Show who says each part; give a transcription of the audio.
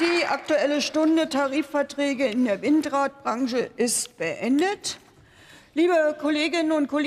Speaker 1: Die Aktuelle Stunde Tarifverträge in der Windradbranche ist beendet. Liebe Kolleginnen und Kollegen,